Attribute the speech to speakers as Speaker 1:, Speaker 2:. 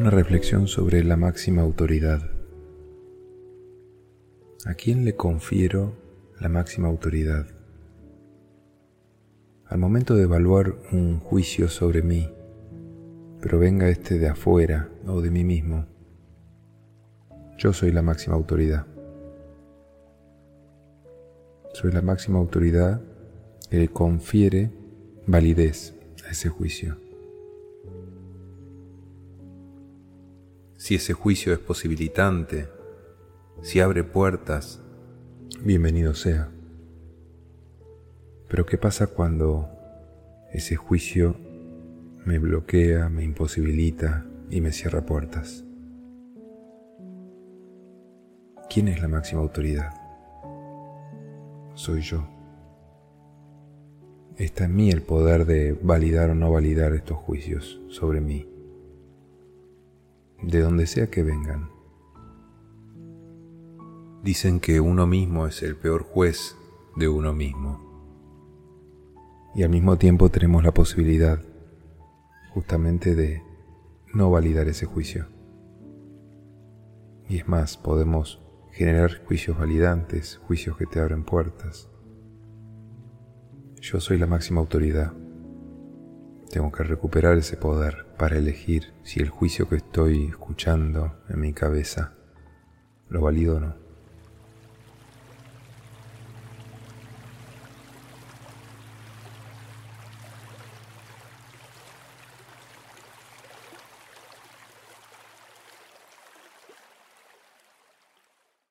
Speaker 1: Una reflexión sobre la máxima autoridad. ¿A quién le confiero la máxima autoridad? Al momento de evaluar un juicio sobre mí, pero venga este de afuera o de mí mismo, yo soy la máxima autoridad. Soy la máxima autoridad que confiere validez a ese juicio. Si ese juicio es posibilitante, si abre puertas, bienvenido sea. Pero ¿qué pasa cuando ese juicio me bloquea, me imposibilita y me cierra puertas? ¿Quién es la máxima autoridad? Soy yo. Está en mí el poder de validar o no validar estos juicios sobre mí, de donde sea que vengan. Dicen que uno mismo es el peor juez de uno mismo y al mismo tiempo tenemos la posibilidad justamente de no validar ese juicio. Y es más, podemos generar juicios validantes, juicios que te abren puertas. Yo soy la máxima autoridad. Tengo que recuperar ese poder para elegir si el juicio que estoy escuchando en mi cabeza lo valido o no.